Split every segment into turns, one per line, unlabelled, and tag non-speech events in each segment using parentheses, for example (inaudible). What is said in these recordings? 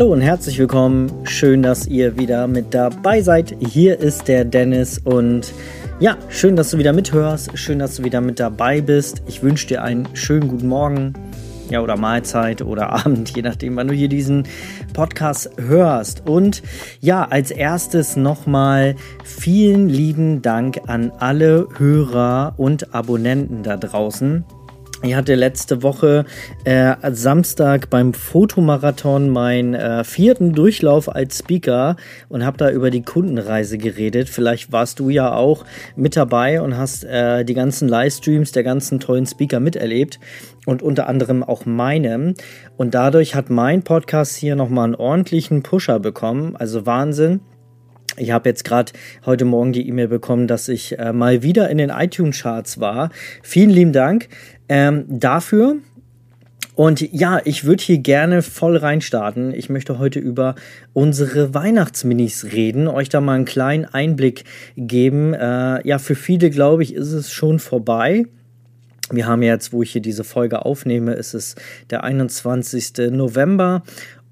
Hallo und herzlich willkommen. Schön, dass ihr wieder mit dabei seid. Hier ist der Dennis und ja, schön, dass du wieder mithörst. Schön, dass du wieder mit dabei bist. Ich wünsche dir einen schönen guten Morgen. Ja, oder Mahlzeit oder (laughs) Abend, je nachdem, wann du hier diesen Podcast hörst. Und ja, als erstes nochmal vielen lieben Dank an alle Hörer und Abonnenten da draußen. Ich hatte letzte Woche äh, Samstag beim Fotomarathon meinen äh, vierten Durchlauf als Speaker und habe da über die Kundenreise geredet. Vielleicht warst du ja auch mit dabei und hast äh, die ganzen Livestreams der ganzen tollen Speaker miterlebt und unter anderem auch meinem. Und dadurch hat mein Podcast hier nochmal einen ordentlichen Pusher bekommen. Also Wahnsinn. Ich habe jetzt gerade heute Morgen die E-Mail bekommen, dass ich äh, mal wieder in den iTunes-Charts war. Vielen lieben Dank ähm, dafür. Und ja, ich würde hier gerne voll reinstarten. Ich möchte heute über unsere Weihnachtsminis reden, euch da mal einen kleinen Einblick geben. Äh, ja, für viele, glaube ich, ist es schon vorbei. Wir haben jetzt, wo ich hier diese Folge aufnehme, ist es der 21. November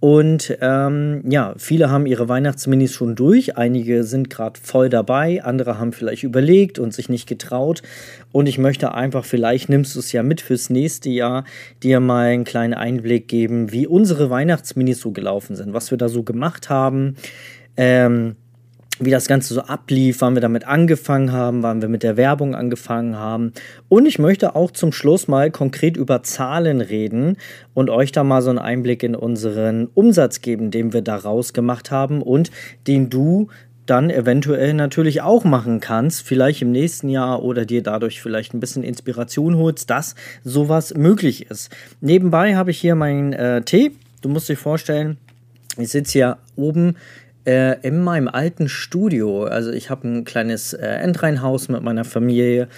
und ähm, ja, viele haben ihre Weihnachtsminis schon durch. Einige sind gerade voll dabei, andere haben vielleicht überlegt und sich nicht getraut. Und ich möchte einfach, vielleicht nimmst du es ja mit fürs nächste Jahr, dir mal einen kleinen Einblick geben, wie unsere Weihnachtsminis so gelaufen sind, was wir da so gemacht haben. Ähm, wie das Ganze so ablief, wann wir damit angefangen haben, wann wir mit der Werbung angefangen haben. Und ich möchte auch zum Schluss mal konkret über Zahlen reden und euch da mal so einen Einblick in unseren Umsatz geben, den wir daraus gemacht haben und den du dann eventuell natürlich auch machen kannst, vielleicht im nächsten Jahr oder dir dadurch vielleicht ein bisschen Inspiration holst, dass sowas möglich ist. Nebenbei habe ich hier meinen äh, Tee. Du musst dir vorstellen, ich sitze hier oben äh, in meinem alten Studio. Also ich habe ein kleines äh, Endreinhaus mit meiner Familie.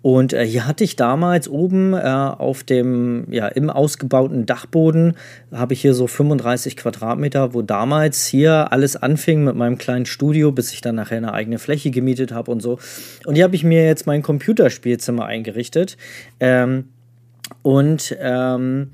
Und äh, hier hatte ich damals oben äh, auf dem, ja, im ausgebauten Dachboden, habe ich hier so 35 Quadratmeter, wo damals hier alles anfing mit meinem kleinen Studio, bis ich dann nachher eine eigene Fläche gemietet habe und so. Und hier habe ich mir jetzt mein Computerspielzimmer eingerichtet. Ähm, und ähm,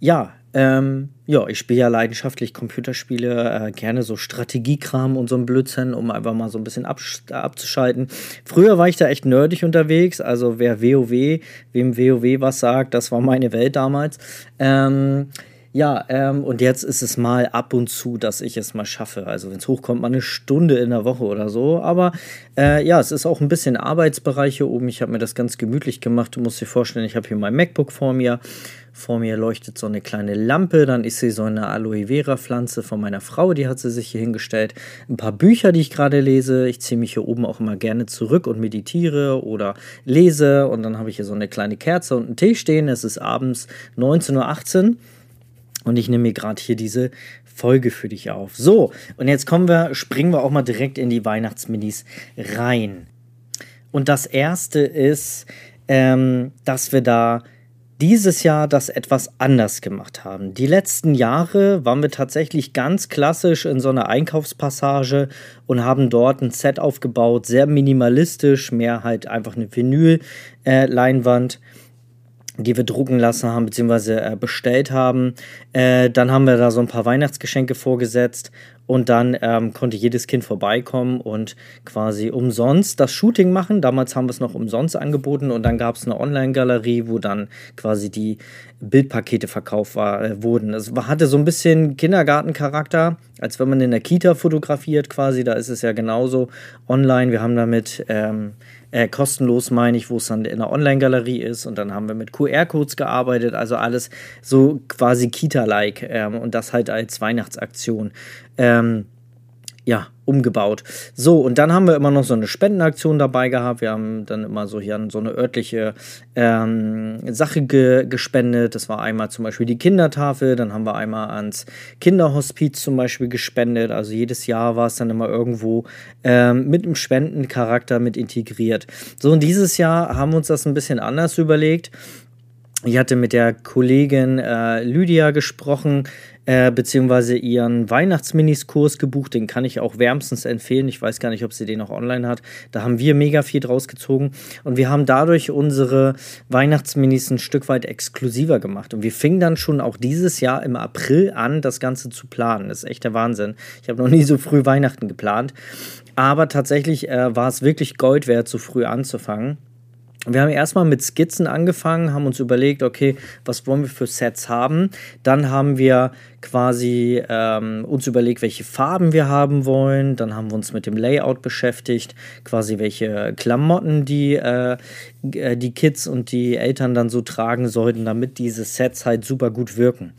ja, ähm, ja, ich spiele ja leidenschaftlich Computerspiele, äh, gerne so Strategiekram und so ein Blödsinn, um einfach mal so ein bisschen abzuschalten. Früher war ich da echt nerdig unterwegs, also wer WoW, wem WoW was sagt, das war meine Welt damals. Ähm, ja, ähm, und jetzt ist es mal ab und zu, dass ich es mal schaffe. Also wenn es hochkommt, mal eine Stunde in der Woche oder so. Aber äh, ja, es ist auch ein bisschen Arbeitsbereich hier oben. Ich habe mir das ganz gemütlich gemacht. Du musst dir vorstellen, ich habe hier mein MacBook vor mir. Vor mir leuchtet so eine kleine Lampe. Dann ist sie so eine Aloe Vera Pflanze von meiner Frau. Die hat sie sich hier hingestellt. Ein paar Bücher, die ich gerade lese. Ich ziehe mich hier oben auch immer gerne zurück und meditiere oder lese. Und dann habe ich hier so eine kleine Kerze und einen Tee stehen. Es ist abends 19.18 Uhr. Und ich nehme mir gerade hier diese Folge für dich auf. So, und jetzt kommen wir, springen wir auch mal direkt in die Weihnachtsminis rein. Und das erste ist, ähm, dass wir da dieses Jahr das etwas anders gemacht haben. Die letzten Jahre waren wir tatsächlich ganz klassisch in so einer Einkaufspassage und haben dort ein Set aufgebaut, sehr minimalistisch, mehr halt einfach eine Vinyl-Leinwand. Äh, die wir drucken lassen haben, beziehungsweise äh, bestellt haben. Äh, dann haben wir da so ein paar Weihnachtsgeschenke vorgesetzt und dann ähm, konnte jedes Kind vorbeikommen und quasi umsonst das Shooting machen. Damals haben wir es noch umsonst angeboten und dann gab es eine Online-Galerie, wo dann quasi die Bildpakete verkauft war, äh, wurden. Es hatte so ein bisschen Kindergartencharakter, als wenn man in der Kita fotografiert quasi. Da ist es ja genauso online. Wir haben damit ähm, äh, kostenlos, meine ich, wo es dann in der Online-Galerie ist. Und dann haben wir mit QR-Codes gearbeitet, also alles so quasi Kita-like ähm, und das halt als Weihnachtsaktion. Ähm, ja, umgebaut. So, und dann haben wir immer noch so eine Spendenaktion dabei gehabt. Wir haben dann immer so hier an so eine örtliche ähm, Sache ge gespendet. Das war einmal zum Beispiel die Kindertafel, dann haben wir einmal ans Kinderhospiz zum Beispiel gespendet. Also jedes Jahr war es dann immer irgendwo ähm, mit einem Spendencharakter mit integriert. So, und dieses Jahr haben wir uns das ein bisschen anders überlegt. Ich hatte mit der Kollegin äh, Lydia gesprochen, äh, beziehungsweise ihren Weihnachtsminiskurs gebucht. Den kann ich auch wärmstens empfehlen. Ich weiß gar nicht, ob sie den noch online hat. Da haben wir mega viel draus gezogen und wir haben dadurch unsere Weihnachtsminis ein Stück weit exklusiver gemacht. Und wir fingen dann schon auch dieses Jahr im April an, das Ganze zu planen. Das ist echt der Wahnsinn. Ich habe noch nie so früh Weihnachten geplant. Aber tatsächlich äh, war es wirklich Gold wert, so früh anzufangen. Wir haben erstmal mit Skizzen angefangen, haben uns überlegt, okay, was wollen wir für Sets haben. Dann haben wir quasi ähm, uns überlegt, welche Farben wir haben wollen. Dann haben wir uns mit dem Layout beschäftigt, quasi welche Klamotten die, äh, äh die Kids und die Eltern dann so tragen sollten, damit diese Sets halt super gut wirken.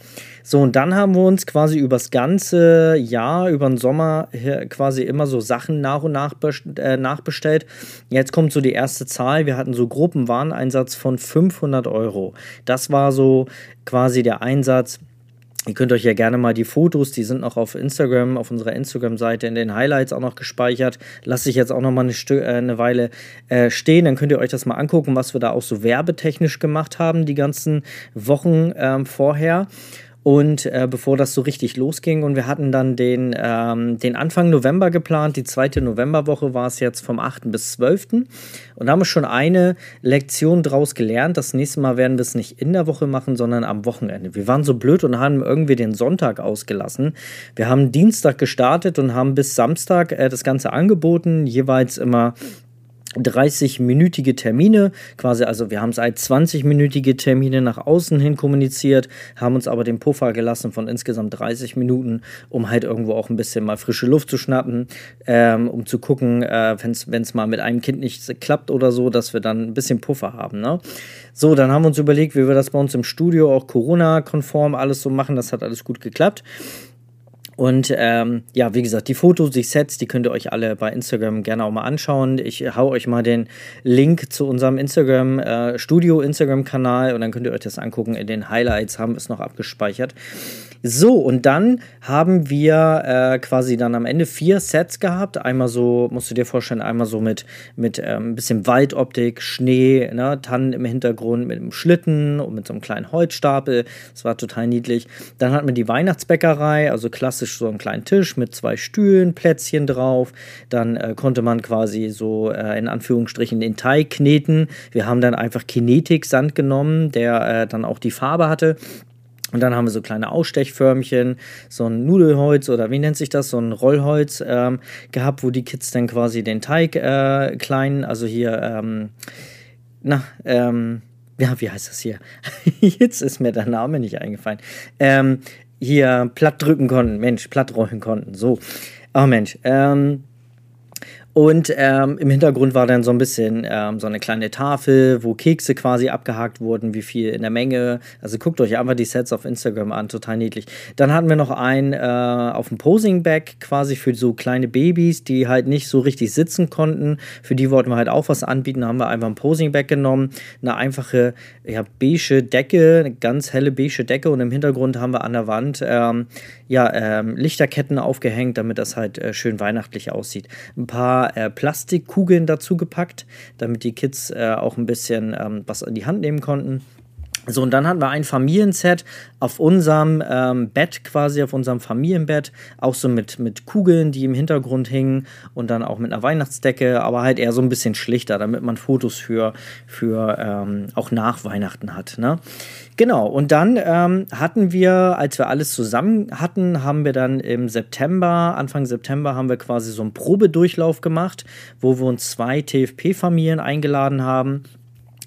So, und dann haben wir uns quasi übers ganze Jahr, über den Sommer quasi immer so Sachen nach und nach äh, nachbestellt. Jetzt kommt so die erste Zahl. Wir hatten so Gruppenwareneinsatz von 500 Euro. Das war so quasi der Einsatz. Ihr könnt euch ja gerne mal die Fotos, die sind noch auf Instagram, auf unserer Instagram-Seite in den Highlights auch noch gespeichert. Lasse ich jetzt auch noch mal eine, Stö äh, eine Weile äh, stehen. Dann könnt ihr euch das mal angucken, was wir da auch so werbetechnisch gemacht haben, die ganzen Wochen ähm, vorher. Und äh, bevor das so richtig losging, und wir hatten dann den, ähm, den Anfang November geplant, die zweite Novemberwoche war es jetzt vom 8. bis 12. Und da haben wir schon eine Lektion draus gelernt. Das nächste Mal werden wir es nicht in der Woche machen, sondern am Wochenende. Wir waren so blöd und haben irgendwie den Sonntag ausgelassen. Wir haben Dienstag gestartet und haben bis Samstag äh, das Ganze angeboten, jeweils immer 30-minütige Termine, quasi, also wir haben als 20-minütige Termine nach außen hin kommuniziert, haben uns aber den Puffer gelassen von insgesamt 30 Minuten, um halt irgendwo auch ein bisschen mal frische Luft zu schnappen, ähm, um zu gucken, äh, wenn es mal mit einem Kind nicht klappt oder so, dass wir dann ein bisschen Puffer haben. Ne? So, dann haben wir uns überlegt, wie wir das bei uns im Studio auch Corona-konform alles so machen. Das hat alles gut geklappt. Und ähm, ja, wie gesagt, die Fotos, die Sets, die könnt ihr euch alle bei Instagram gerne auch mal anschauen. Ich hau euch mal den Link zu unserem Instagram äh, Studio Instagram Kanal und dann könnt ihr euch das angucken. In den Highlights haben wir es noch abgespeichert. So, und dann haben wir äh, quasi dann am Ende vier Sets gehabt. Einmal so, musst du dir vorstellen, einmal so mit, mit ähm, ein bisschen Waldoptik, Schnee, ne, Tannen im Hintergrund mit einem Schlitten und mit so einem kleinen Holzstapel. Das war total niedlich. Dann hatten wir die Weihnachtsbäckerei, also klassisch so einen kleinen Tisch mit zwei Stühlen, Plätzchen drauf. Dann äh, konnte man quasi so äh, in Anführungsstrichen den Teig kneten. Wir haben dann einfach Kinetik-Sand genommen, der äh, dann auch die Farbe hatte. Und dann haben wir so kleine Ausstechförmchen, so ein Nudelholz oder wie nennt sich das, so ein Rollholz ähm, gehabt, wo die Kids dann quasi den Teig äh, klein, also hier, ähm, na, ähm, ja, wie heißt das hier? (laughs) Jetzt ist mir der Name nicht eingefallen. Ähm, hier platt drücken konnten, Mensch, platt rollen konnten, so. Oh Mensch, ähm, und ähm, im Hintergrund war dann so ein bisschen ähm, so eine kleine Tafel, wo Kekse quasi abgehakt wurden, wie viel in der Menge. Also guckt euch einfach die Sets auf Instagram an, total niedlich. Dann hatten wir noch einen äh, auf dem Posing-Bag quasi für so kleine Babys, die halt nicht so richtig sitzen konnten. Für die wollten wir halt auch was anbieten. Haben wir einfach ein Posing-Bag genommen, eine einfache, ja, beige Decke, eine ganz helle beige Decke und im Hintergrund haben wir an der Wand ähm, ja, ähm, Lichterketten aufgehängt, damit das halt äh, schön weihnachtlich aussieht. Ein paar äh, Plastikkugeln dazu gepackt, damit die Kids äh, auch ein bisschen ähm, was in die Hand nehmen konnten. So, und dann hatten wir ein Familienset auf unserem ähm, Bett, quasi auf unserem Familienbett, auch so mit, mit Kugeln, die im Hintergrund hingen und dann auch mit einer Weihnachtsdecke, aber halt eher so ein bisschen schlichter, damit man Fotos für, für ähm, auch nach Weihnachten hat. Ne? Genau, und dann ähm, hatten wir, als wir alles zusammen hatten, haben wir dann im September, Anfang September, haben wir quasi so einen Probedurchlauf gemacht, wo wir uns zwei TFP-Familien eingeladen haben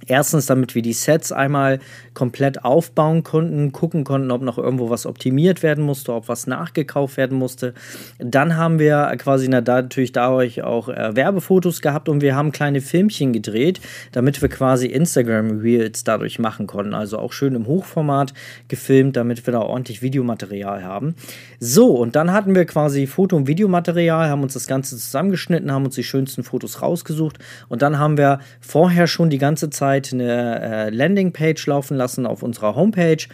Erstens, damit wir die Sets einmal komplett aufbauen konnten, gucken konnten, ob noch irgendwo was optimiert werden musste, ob was nachgekauft werden musste. Dann haben wir quasi natürlich dadurch auch äh, Werbefotos gehabt und wir haben kleine Filmchen gedreht, damit wir quasi Instagram Reels dadurch machen konnten. Also auch schön im Hochformat gefilmt, damit wir da ordentlich Videomaterial haben. So, und dann hatten wir quasi Foto- und Videomaterial, haben uns das Ganze zusammengeschnitten, haben uns die schönsten Fotos rausgesucht und dann haben wir vorher schon die ganze Zeit Zeit eine äh, Landingpage laufen lassen auf unserer Homepage,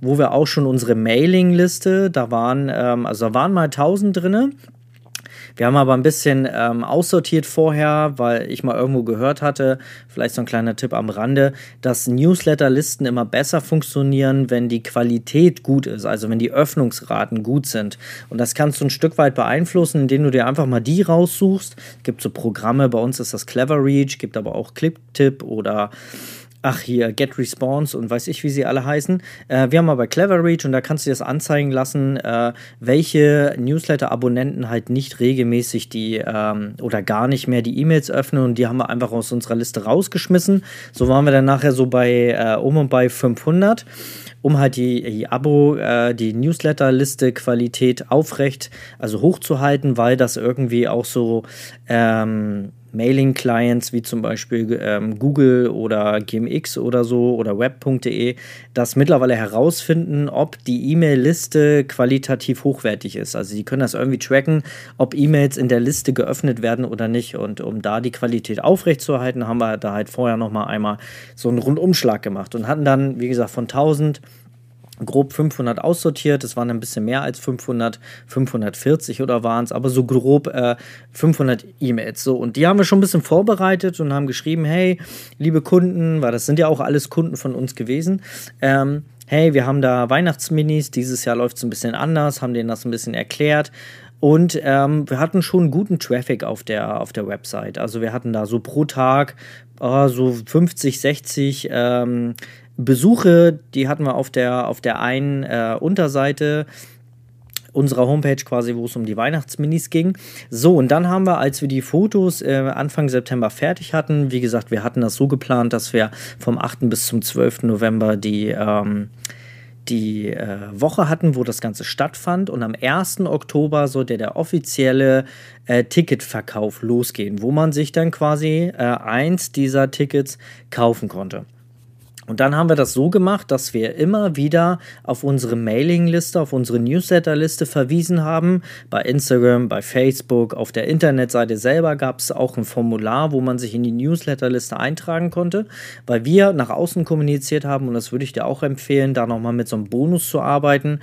wo wir auch schon unsere Mailingliste, da waren, ähm, also da waren mal 1000 drinne. Wir haben aber ein bisschen ähm, aussortiert vorher, weil ich mal irgendwo gehört hatte, vielleicht so ein kleiner Tipp am Rande, dass Newsletterlisten immer besser funktionieren, wenn die Qualität gut ist, also wenn die Öffnungsraten gut sind. Und das kannst du ein Stück weit beeinflussen, indem du dir einfach mal die raussuchst. Es gibt so Programme, bei uns ist das Clever Reach, gibt aber auch ClipTip oder ach hier, Get Response und weiß ich, wie sie alle heißen. Äh, wir haben aber Clever Reach und da kannst du dir das anzeigen lassen, äh, welche Newsletter-Abonnenten halt nicht regelmäßig die ähm, oder gar nicht mehr die E-Mails öffnen und die haben wir einfach aus unserer Liste rausgeschmissen. So waren wir dann nachher so bei äh, um und bei 500 um halt die, die Abo, äh, die Newsletter-Liste-Qualität aufrecht, also hochzuhalten, weil das irgendwie auch so ähm, Mailing-Clients wie zum Beispiel ähm, Google oder GMX oder so oder web.de das mittlerweile herausfinden, ob die E-Mail-Liste qualitativ hochwertig ist. Also sie können das irgendwie tracken, ob E-Mails in der Liste geöffnet werden oder nicht. Und um da die Qualität aufrechtzuerhalten, haben wir da halt vorher nochmal einmal so einen Rundumschlag gemacht und hatten dann, wie gesagt, von 1000 grob 500 aussortiert. Es waren ein bisschen mehr als 500, 540 oder waren es, aber so grob äh, 500 E-Mails. So, und die haben wir schon ein bisschen vorbereitet und haben geschrieben: Hey, liebe Kunden, weil das sind ja auch alles Kunden von uns gewesen. Ähm, hey, wir haben da Weihnachtsminis, dieses Jahr läuft es ein bisschen anders, haben denen das ein bisschen erklärt. Und ähm, wir hatten schon guten Traffic auf der, auf der Website. Also wir hatten da so pro Tag oh, so 50, 60 ähm, Besuche, die hatten wir auf der, auf der einen äh, Unterseite unserer Homepage quasi, wo es um die Weihnachtsminis ging. So, und dann haben wir, als wir die Fotos äh, Anfang September fertig hatten, wie gesagt, wir hatten das so geplant, dass wir vom 8. bis zum 12. November die, ähm, die äh, Woche hatten, wo das Ganze stattfand. Und am 1. Oktober sollte der offizielle äh, Ticketverkauf losgehen, wo man sich dann quasi äh, eins dieser Tickets kaufen konnte. Und dann haben wir das so gemacht, dass wir immer wieder auf unsere Mailingliste, auf unsere Newsletterliste verwiesen haben. Bei Instagram, bei Facebook, auf der Internetseite selber gab es auch ein Formular, wo man sich in die Newsletterliste eintragen konnte, weil wir nach außen kommuniziert haben und das würde ich dir auch empfehlen, da nochmal mit so einem Bonus zu arbeiten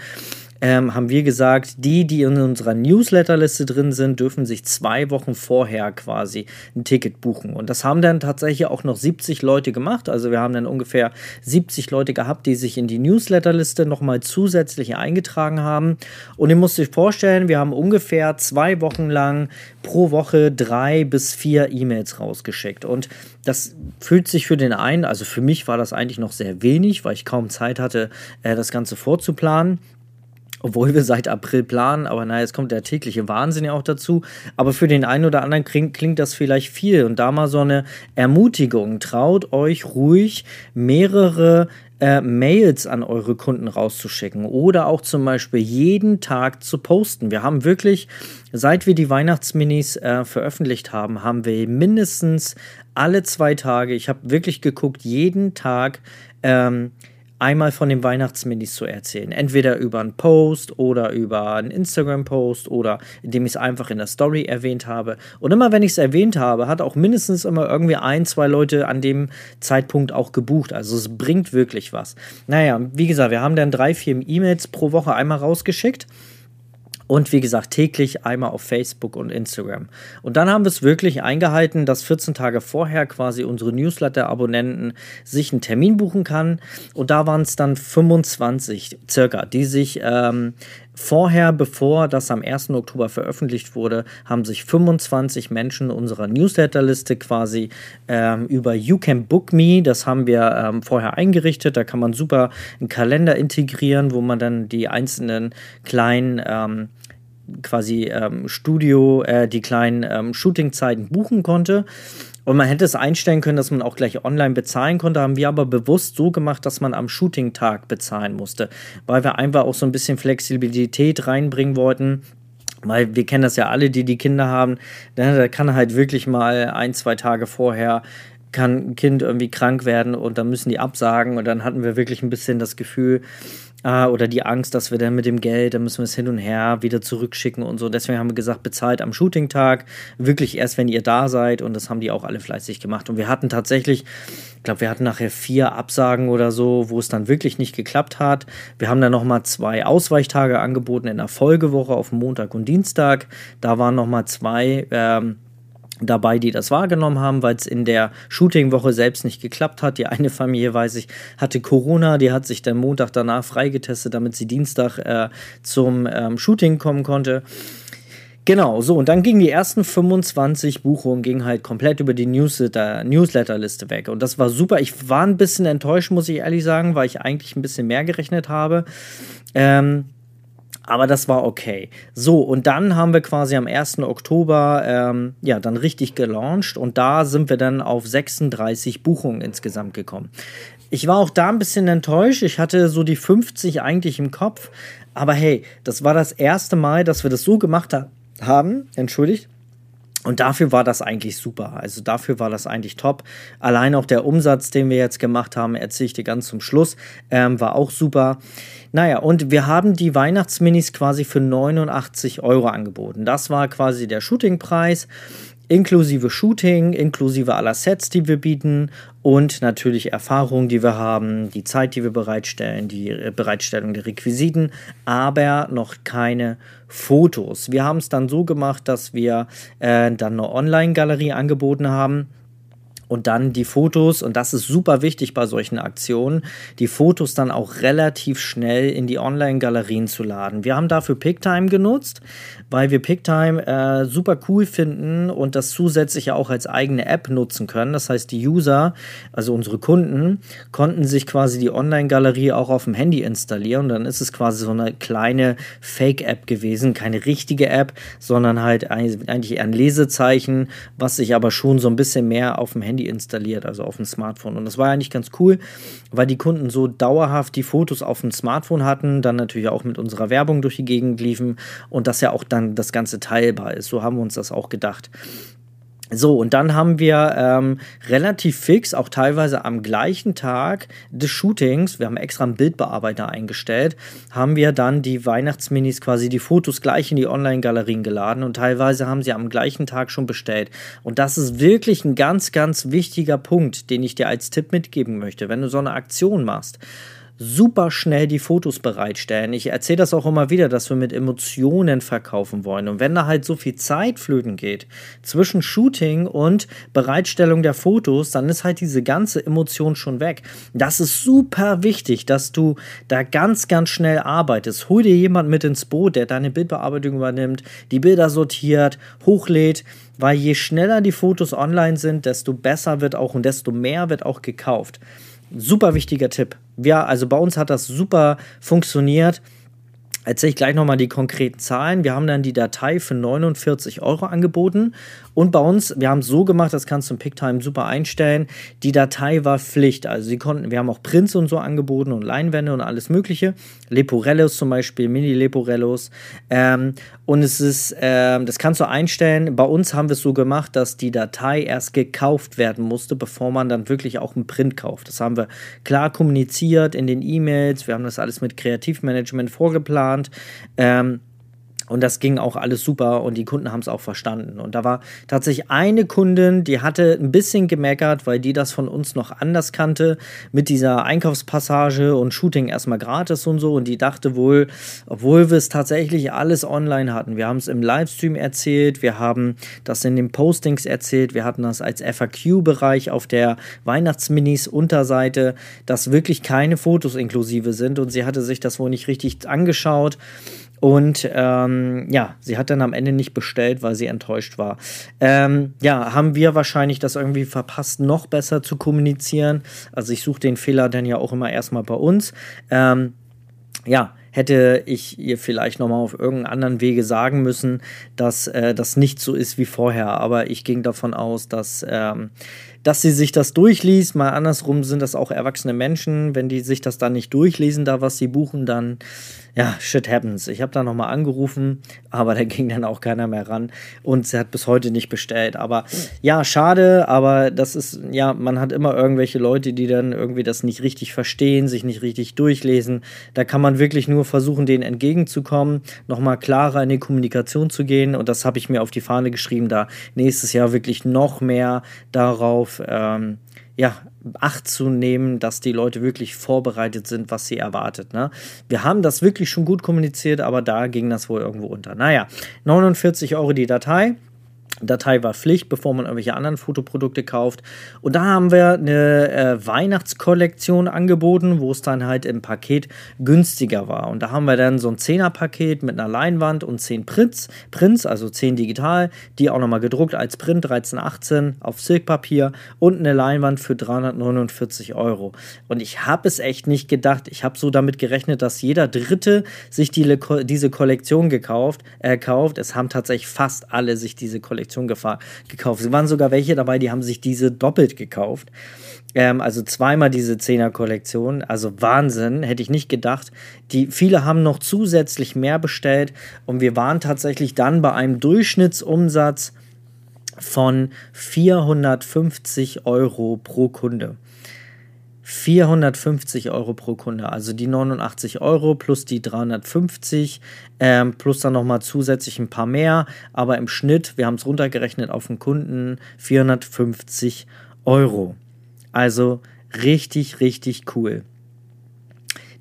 ähm, haben wir gesagt, die, die in unserer Newsletterliste drin sind, dürfen sich zwei Wochen vorher quasi ein Ticket buchen. Und das haben dann tatsächlich auch noch 70 Leute gemacht. Also wir haben dann ungefähr 70 Leute gehabt, die sich in die Newsletterliste nochmal zusätzlich eingetragen haben. Und ihr müsst euch vorstellen, wir haben ungefähr zwei Wochen lang pro Woche drei bis vier E-Mails rausgeschickt. Und das fühlt sich für den einen, also für mich war das eigentlich noch sehr wenig, weil ich kaum Zeit hatte, äh, das Ganze vorzuplanen obwohl wir seit April planen, aber naja, jetzt kommt der tägliche Wahnsinn ja auch dazu. Aber für den einen oder anderen klingt, klingt das vielleicht viel. Und da mal so eine Ermutigung. Traut euch ruhig mehrere äh, Mails an eure Kunden rauszuschicken oder auch zum Beispiel jeden Tag zu posten. Wir haben wirklich, seit wir die Weihnachtsminis äh, veröffentlicht haben, haben wir mindestens alle zwei Tage, ich habe wirklich geguckt, jeden Tag ähm, einmal von den Weihnachtsminis zu erzählen. Entweder über einen Post oder über einen Instagram-Post oder indem ich es einfach in der Story erwähnt habe. Und immer wenn ich es erwähnt habe, hat auch mindestens immer irgendwie ein, zwei Leute an dem Zeitpunkt auch gebucht. Also es bringt wirklich was. Naja, wie gesagt, wir haben dann drei, vier E-Mails pro Woche einmal rausgeschickt. Und wie gesagt, täglich einmal auf Facebook und Instagram. Und dann haben wir es wirklich eingehalten, dass 14 Tage vorher quasi unsere Newsletter-Abonnenten sich einen Termin buchen kann. Und da waren es dann 25 circa, die sich ähm, vorher, bevor das am 1. Oktober veröffentlicht wurde, haben sich 25 Menschen unserer Newsletterliste quasi ähm, über You Can Book Me, das haben wir ähm, vorher eingerichtet. Da kann man super einen Kalender integrieren, wo man dann die einzelnen kleinen ähm, quasi ähm, Studio, äh, die kleinen ähm, Shootingzeiten buchen konnte. Und man hätte es einstellen können, dass man auch gleich online bezahlen konnte, haben wir aber bewusst so gemacht, dass man am Shooting-Tag bezahlen musste, weil wir einfach auch so ein bisschen Flexibilität reinbringen wollten. Weil wir kennen das ja alle, die die Kinder haben. Da kann halt wirklich mal ein, zwei Tage vorher kann ein Kind irgendwie krank werden und dann müssen die absagen und dann hatten wir wirklich ein bisschen das Gefühl, äh, oder die Angst, dass wir dann mit dem Geld, dann müssen wir es hin und her wieder zurückschicken und so. Deswegen haben wir gesagt, bezahlt am Shooting-Tag, wirklich erst, wenn ihr da seid. Und das haben die auch alle fleißig gemacht. Und wir hatten tatsächlich, ich glaube, wir hatten nachher vier Absagen oder so, wo es dann wirklich nicht geklappt hat. Wir haben dann nochmal zwei Ausweichtage angeboten in der Folgewoche auf Montag und Dienstag. Da waren nochmal zwei. Ähm, dabei, die das wahrgenommen haben, weil es in der Shootingwoche selbst nicht geklappt hat. Die eine Familie, weiß ich, hatte Corona, die hat sich dann Montag danach freigetestet, damit sie Dienstag äh, zum ähm, Shooting kommen konnte. Genau, so, und dann gingen die ersten 25 Buchungen gingen halt komplett über die Newsletter, Newsletterliste weg. Und das war super. Ich war ein bisschen enttäuscht, muss ich ehrlich sagen, weil ich eigentlich ein bisschen mehr gerechnet habe. Ähm, aber das war okay. So, und dann haben wir quasi am 1. Oktober ähm, ja dann richtig gelauncht und da sind wir dann auf 36 Buchungen insgesamt gekommen. Ich war auch da ein bisschen enttäuscht. Ich hatte so die 50 eigentlich im Kopf. Aber hey, das war das erste Mal, dass wir das so gemacht ha haben. Entschuldigt. Und dafür war das eigentlich super. Also dafür war das eigentlich top. Allein auch der Umsatz, den wir jetzt gemacht haben, erzähle ich dir ganz zum Schluss, ähm, war auch super. Naja, und wir haben die Weihnachtsminis quasi für 89 Euro angeboten. Das war quasi der Shootingpreis inklusive Shooting, inklusive aller Sets, die wir bieten und natürlich Erfahrungen, die wir haben, die Zeit, die wir bereitstellen, die äh, Bereitstellung der Requisiten, aber noch keine Fotos. Wir haben es dann so gemacht, dass wir äh, dann eine Online-Galerie angeboten haben und dann die Fotos, und das ist super wichtig bei solchen Aktionen, die Fotos dann auch relativ schnell in die Online-Galerien zu laden. Wir haben dafür Picktime genutzt, weil wir Picktime äh, super cool finden und das zusätzlich auch als eigene App nutzen können. Das heißt, die User, also unsere Kunden, konnten sich quasi die Online-Galerie auch auf dem Handy installieren. Und dann ist es quasi so eine kleine Fake-App gewesen, keine richtige App, sondern halt eigentlich ein Lesezeichen, was sich aber schon so ein bisschen mehr auf dem Handy Handy installiert, also auf dem Smartphone. Und das war eigentlich ganz cool, weil die Kunden so dauerhaft die Fotos auf dem Smartphone hatten, dann natürlich auch mit unserer Werbung durch die Gegend liefen und dass ja auch dann das Ganze teilbar ist. So haben wir uns das auch gedacht. So, und dann haben wir ähm, relativ fix, auch teilweise am gleichen Tag des Shootings, wir haben extra einen Bildbearbeiter eingestellt, haben wir dann die Weihnachtsminis quasi die Fotos gleich in die Online-Galerien geladen und teilweise haben sie am gleichen Tag schon bestellt. Und das ist wirklich ein ganz, ganz wichtiger Punkt, den ich dir als Tipp mitgeben möchte. Wenn du so eine Aktion machst, super schnell die Fotos bereitstellen. Ich erzähle das auch immer wieder, dass wir mit Emotionen verkaufen wollen. Und wenn da halt so viel Zeit flöten geht zwischen Shooting und Bereitstellung der Fotos, dann ist halt diese ganze Emotion schon weg. Das ist super wichtig, dass du da ganz, ganz schnell arbeitest. Hol dir jemand mit ins Boot, der deine Bildbearbeitung übernimmt, die Bilder sortiert, hochlädt weil je schneller die Fotos online sind, desto besser wird auch und desto mehr wird auch gekauft. Super wichtiger Tipp. Ja, also bei uns hat das super funktioniert erzähle ich gleich nochmal die konkreten Zahlen. Wir haben dann die Datei für 49 Euro angeboten und bei uns, wir haben es so gemacht, das kannst du im Picktime super einstellen, die Datei war Pflicht. Also sie konnten, wir haben auch Prints und so angeboten und Leinwände und alles mögliche. Leporellos zum Beispiel, Mini-Leporellos. Ähm, und es ist, ähm, das kannst du einstellen. Bei uns haben wir es so gemacht, dass die Datei erst gekauft werden musste, bevor man dann wirklich auch einen Print kauft. Das haben wir klar kommuniziert in den E-Mails. Wir haben das alles mit Kreativmanagement vorgeplant geplant. Ähm, und das ging auch alles super und die Kunden haben es auch verstanden. Und da war tatsächlich eine Kundin, die hatte ein bisschen gemeckert, weil die das von uns noch anders kannte, mit dieser Einkaufspassage und Shooting erstmal gratis und so. Und die dachte wohl, obwohl wir es tatsächlich alles online hatten, wir haben es im Livestream erzählt, wir haben das in den Postings erzählt, wir hatten das als FAQ-Bereich auf der Weihnachtsminis-Unterseite, dass wirklich keine Fotos inklusive sind. Und sie hatte sich das wohl nicht richtig angeschaut und ähm, ja, sie hat dann am Ende nicht bestellt, weil sie enttäuscht war. Ähm, ja, haben wir wahrscheinlich das irgendwie verpasst, noch besser zu kommunizieren. Also ich suche den Fehler dann ja auch immer erstmal bei uns. Ähm, ja, hätte ich ihr vielleicht nochmal auf irgendeinen anderen Wege sagen müssen, dass äh, das nicht so ist wie vorher. Aber ich ging davon aus, dass, ähm, dass sie sich das durchliest. Mal andersrum sind das auch erwachsene Menschen. Wenn die sich das dann nicht durchlesen, da was sie buchen, dann ja, shit happens. Ich habe da nochmal angerufen, aber da ging dann auch keiner mehr ran und sie hat bis heute nicht bestellt. Aber ja, schade, aber das ist, ja, man hat immer irgendwelche Leute, die dann irgendwie das nicht richtig verstehen, sich nicht richtig durchlesen. Da kann man wirklich nur versuchen, denen entgegenzukommen, nochmal klarer in die Kommunikation zu gehen und das habe ich mir auf die Fahne geschrieben, da nächstes Jahr wirklich noch mehr darauf, ähm, ja, Acht zu nehmen, dass die Leute wirklich vorbereitet sind, was sie erwartet. Ne? Wir haben das wirklich schon gut kommuniziert, aber da ging das wohl irgendwo unter. Naja, 49 Euro die Datei. Datei war Pflicht, bevor man irgendwelche anderen Fotoprodukte kauft. Und da haben wir eine äh, Weihnachtskollektion angeboten, wo es dann halt im Paket günstiger war. Und da haben wir dann so ein 10er-Paket mit einer Leinwand und 10 Prints, Prints also 10 digital, die auch nochmal gedruckt als Print 1318 auf Silkpapier und eine Leinwand für 349 Euro. Und ich habe es echt nicht gedacht. Ich habe so damit gerechnet, dass jeder Dritte sich die, diese Kollektion gekauft, äh, kauft. Es haben tatsächlich fast alle sich diese Kollektion Kollektion gekauft. Es waren sogar welche dabei, die haben sich diese doppelt gekauft. Ähm, also zweimal diese 10er Kollektion. Also Wahnsinn, hätte ich nicht gedacht. Die, viele haben noch zusätzlich mehr bestellt und wir waren tatsächlich dann bei einem Durchschnittsumsatz von 450 Euro pro Kunde. 450 Euro pro Kunde. Also die 89 Euro plus die 350 ähm, plus dann nochmal zusätzlich ein paar mehr. Aber im Schnitt, wir haben es runtergerechnet auf den Kunden, 450 Euro. Also richtig, richtig cool.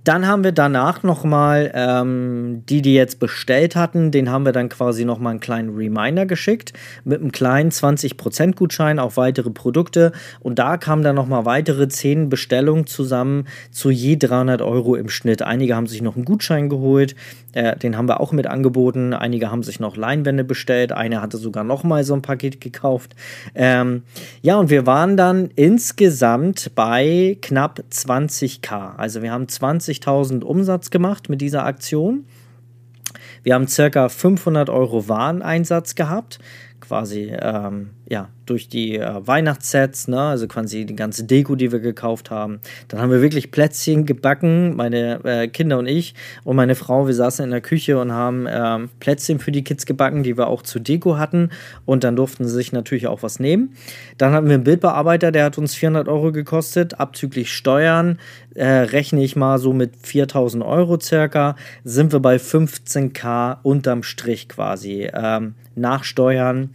Dann haben wir danach nochmal ähm, die, die jetzt bestellt hatten, den haben wir dann quasi nochmal einen kleinen Reminder geschickt mit einem kleinen 20% Gutschein auf weitere Produkte. Und da kamen dann nochmal weitere 10 Bestellungen zusammen zu je 300 Euro im Schnitt. Einige haben sich noch einen Gutschein geholt, äh, den haben wir auch mit angeboten. Einige haben sich noch Leinwände bestellt. Eine hatte sogar nochmal so ein Paket gekauft. Ähm, ja, und wir waren dann insgesamt bei knapp 20k. Also wir haben 20 50.000 Umsatz gemacht mit dieser Aktion. Wir haben circa 500 Euro Wareneinsatz gehabt, quasi ähm, ja, durch die äh, Weihnachtssets, ne, also quasi die ganze Deko, die wir gekauft haben. Dann haben wir wirklich Plätzchen gebacken, meine äh, Kinder und ich und meine Frau. Wir saßen in der Küche und haben äh, Plätzchen für die Kids gebacken, die wir auch zur Deko hatten. Und dann durften sie sich natürlich auch was nehmen. Dann hatten wir einen Bildbearbeiter, der hat uns 400 Euro gekostet, abzüglich Steuern. Äh, rechne ich mal so mit 4000 Euro circa, sind wir bei 15k unterm Strich quasi. Ähm, nach Steuern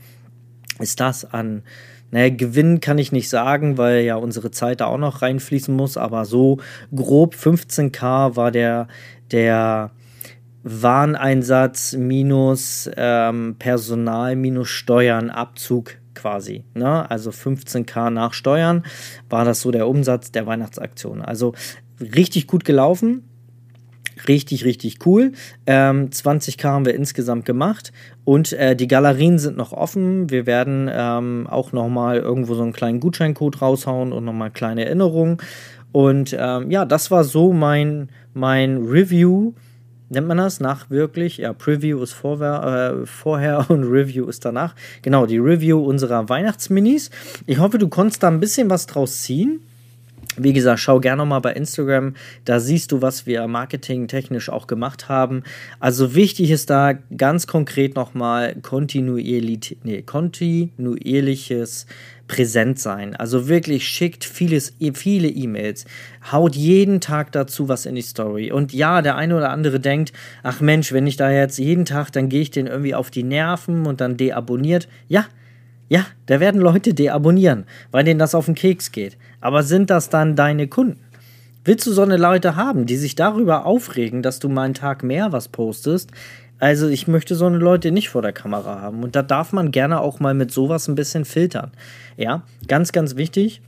ist das an naja, Gewinn kann ich nicht sagen, weil ja unsere Zeit da auch noch reinfließen muss, aber so grob 15k war der, der Wareneinsatz minus ähm, Personal minus Steuern Abzug quasi. Ne? Also 15k nach Steuern war das so der Umsatz der Weihnachtsaktion. Also richtig gut gelaufen richtig, richtig cool. Ähm, 20k haben wir insgesamt gemacht und äh, die Galerien sind noch offen. Wir werden ähm, auch nochmal irgendwo so einen kleinen Gutscheincode raushauen und nochmal kleine Erinnerungen. Und ähm, ja, das war so mein, mein Review. Nennt man das nach wirklich? Ja, Preview ist vorher, äh, vorher (laughs) und Review ist danach. Genau, die Review unserer Weihnachtsminis. Ich hoffe, du konntest da ein bisschen was draus ziehen. Wie gesagt, schau gerne mal bei Instagram, da siehst du, was wir marketingtechnisch auch gemacht haben. Also wichtig ist da ganz konkret nochmal nee, kontinuierliches Präsentsein. Also wirklich schickt vieles, viele E-Mails, haut jeden Tag dazu was in die Story. Und ja, der eine oder andere denkt, ach Mensch, wenn ich da jetzt jeden Tag, dann gehe ich den irgendwie auf die Nerven und dann deabonniert. Ja, ja, da werden Leute deabonnieren, weil denen das auf den Keks geht. Aber sind das dann deine Kunden? Willst du so eine Leute haben, die sich darüber aufregen, dass du mal einen Tag mehr was postest? Also ich möchte so eine Leute nicht vor der Kamera haben. Und da darf man gerne auch mal mit sowas ein bisschen filtern. Ja, ganz, ganz wichtig.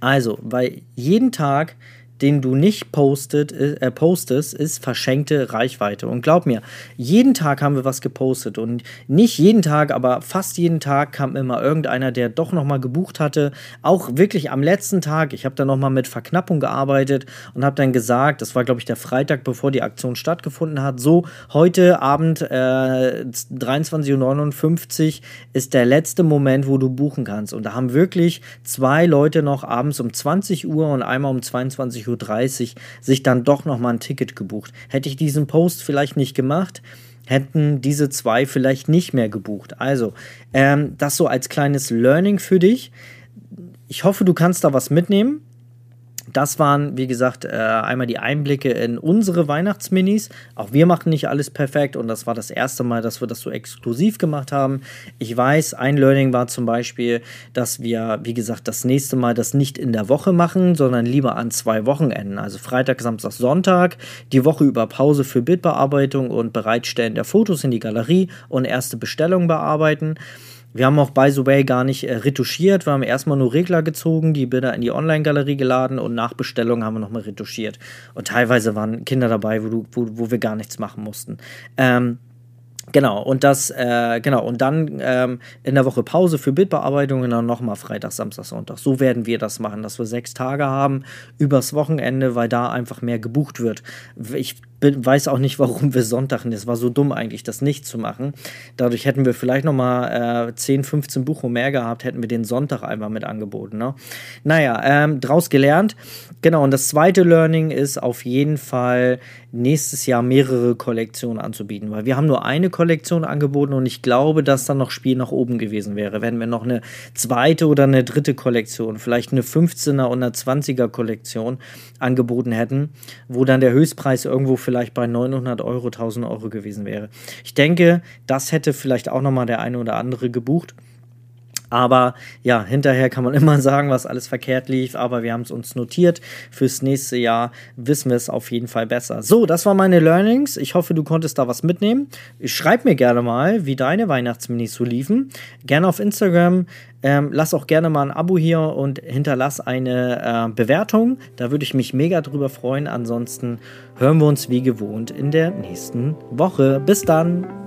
Also, weil jeden Tag den du nicht postet, äh, postest, ist verschenkte Reichweite. Und glaub mir, jeden Tag haben wir was gepostet und nicht jeden Tag, aber fast jeden Tag kam immer irgendeiner, der doch nochmal gebucht hatte. Auch wirklich am letzten Tag. Ich habe da nochmal mit Verknappung gearbeitet und habe dann gesagt, das war glaube ich der Freitag, bevor die Aktion stattgefunden hat, so heute Abend äh, 23.59 Uhr ist der letzte Moment, wo du buchen kannst. Und da haben wirklich zwei Leute noch abends um 20 Uhr und einmal um 22.30 Uhr sich dann doch nochmal ein Ticket gebucht. Hätte ich diesen Post vielleicht nicht gemacht, hätten diese zwei vielleicht nicht mehr gebucht. Also, ähm, das so als kleines Learning für dich. Ich hoffe, du kannst da was mitnehmen. Das waren, wie gesagt, äh, einmal die Einblicke in unsere Weihnachtsminis. Auch wir machen nicht alles perfekt und das war das erste Mal, dass wir das so exklusiv gemacht haben. Ich weiß, ein Learning war zum Beispiel, dass wir, wie gesagt, das nächste Mal das nicht in der Woche machen, sondern lieber an zwei Wochenenden. Also Freitag, Samstag, Sonntag, die Woche über Pause für Bildbearbeitung und Bereitstellen der Fotos in die Galerie und erste Bestellungen bearbeiten. Wir haben auch, by the way, gar nicht äh, retuschiert. Wir haben erstmal nur Regler gezogen, die Bilder in die Online-Galerie geladen und nach Bestellung haben wir nochmal retuschiert. Und teilweise waren Kinder dabei, wo, du, wo, wo wir gar nichts machen mussten. Ähm, Genau, und das, äh, genau, und dann ähm, in der Woche Pause für Bildbearbeitung und dann nochmal Freitag, Samstag, Sonntag. So werden wir das machen, dass wir sechs Tage haben übers Wochenende, weil da einfach mehr gebucht wird. Ich weiß auch nicht, (laughs) warum wir Sonntag, das war so dumm eigentlich, das nicht zu machen. Dadurch hätten wir vielleicht nochmal äh, 10, 15 Buchungen mehr gehabt, hätten wir den Sonntag einfach mit angeboten. Ne? Naja, ähm, draus gelernt. Genau, und das zweite Learning ist auf jeden Fall nächstes Jahr mehrere Kollektionen anzubieten, weil wir haben nur eine Kollektion angeboten und ich glaube, dass dann noch Spiel nach oben gewesen wäre, wenn wir noch eine zweite oder eine dritte Kollektion, vielleicht eine 15er und eine 20er Kollektion angeboten hätten, wo dann der Höchstpreis irgendwo vielleicht bei 900 Euro, 1000 Euro gewesen wäre. Ich denke, das hätte vielleicht auch nochmal der eine oder andere gebucht. Aber ja, hinterher kann man (laughs) immer sagen, was alles verkehrt lief, aber wir haben es uns notiert. Fürs nächste Jahr wissen wir es auf jeden Fall besser. So, das waren meine Learnings. Ich hoffe, du konntest da was mitnehmen. Schreib mir gerne mal, wie deine Weihnachtsminis so liefen. Gerne auf Instagram. Ähm, lass auch gerne mal ein Abo hier und hinterlass eine äh, Bewertung. Da würde ich mich mega drüber freuen. Ansonsten hören wir uns wie gewohnt in der nächsten Woche. Bis dann.